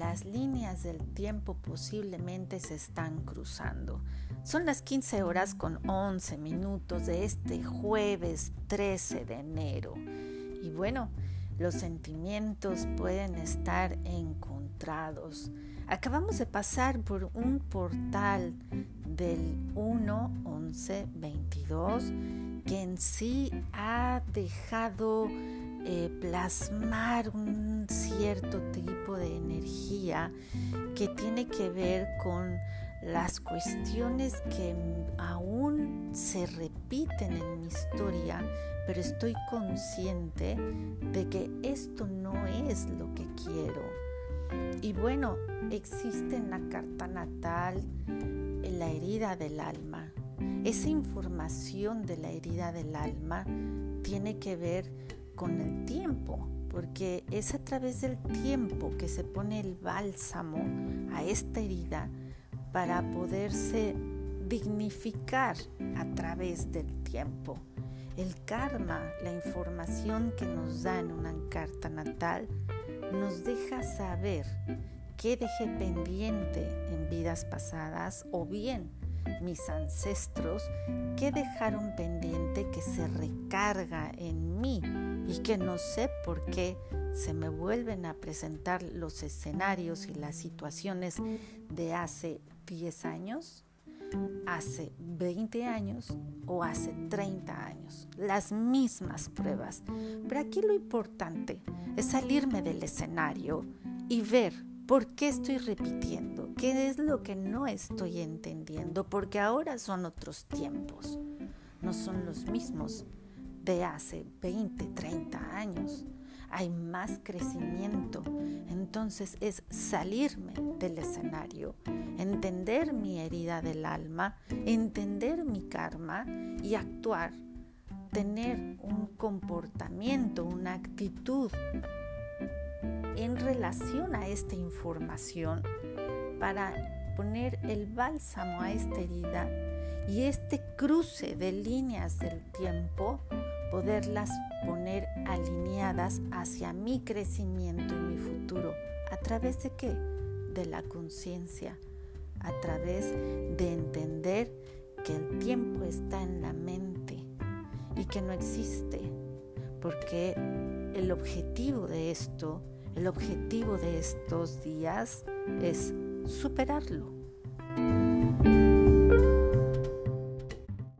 las líneas del tiempo posiblemente se están cruzando. Son las 15 horas con 11 minutos de este jueves 13 de enero. Y bueno, los sentimientos pueden estar encontrados. Acabamos de pasar por un portal del 1, 11, 22 que en sí ha dejado eh, plasmar un cierto tipo de energía que tiene que ver con las cuestiones que aún se repiten en mi historia, pero estoy consciente de que esto no es lo que quiero. Y bueno, existe en la carta natal la herida del alma. Esa información de la herida del alma tiene que ver con el tiempo, porque es a través del tiempo que se pone el bálsamo a esta herida para poderse dignificar a través del tiempo. El karma, la información que nos da en una carta natal, nos deja saber qué dejé pendiente en vidas pasadas o bien mis ancestros qué dejaron pendiente que se recarga en mí y que no sé por qué se me vuelven a presentar los escenarios y las situaciones de hace 10 años, hace 20 años o hace 30 años. Las mismas pruebas. Pero aquí lo importante es salirme del escenario y ver por qué estoy repitiendo, qué es lo que no estoy entendiendo, porque ahora son otros tiempos, no son los mismos de hace 20, 30 años. Hay más crecimiento. Entonces es salirme del escenario, entender mi herida del alma, entender mi karma y actuar, tener un comportamiento, una actitud en relación a esta información para poner el bálsamo a esta herida y este cruce de líneas del tiempo poderlas poner alineadas hacia mi crecimiento y mi futuro. ¿A través de qué? De la conciencia, a través de entender que el tiempo está en la mente y que no existe, porque el objetivo de esto, el objetivo de estos días es superarlo.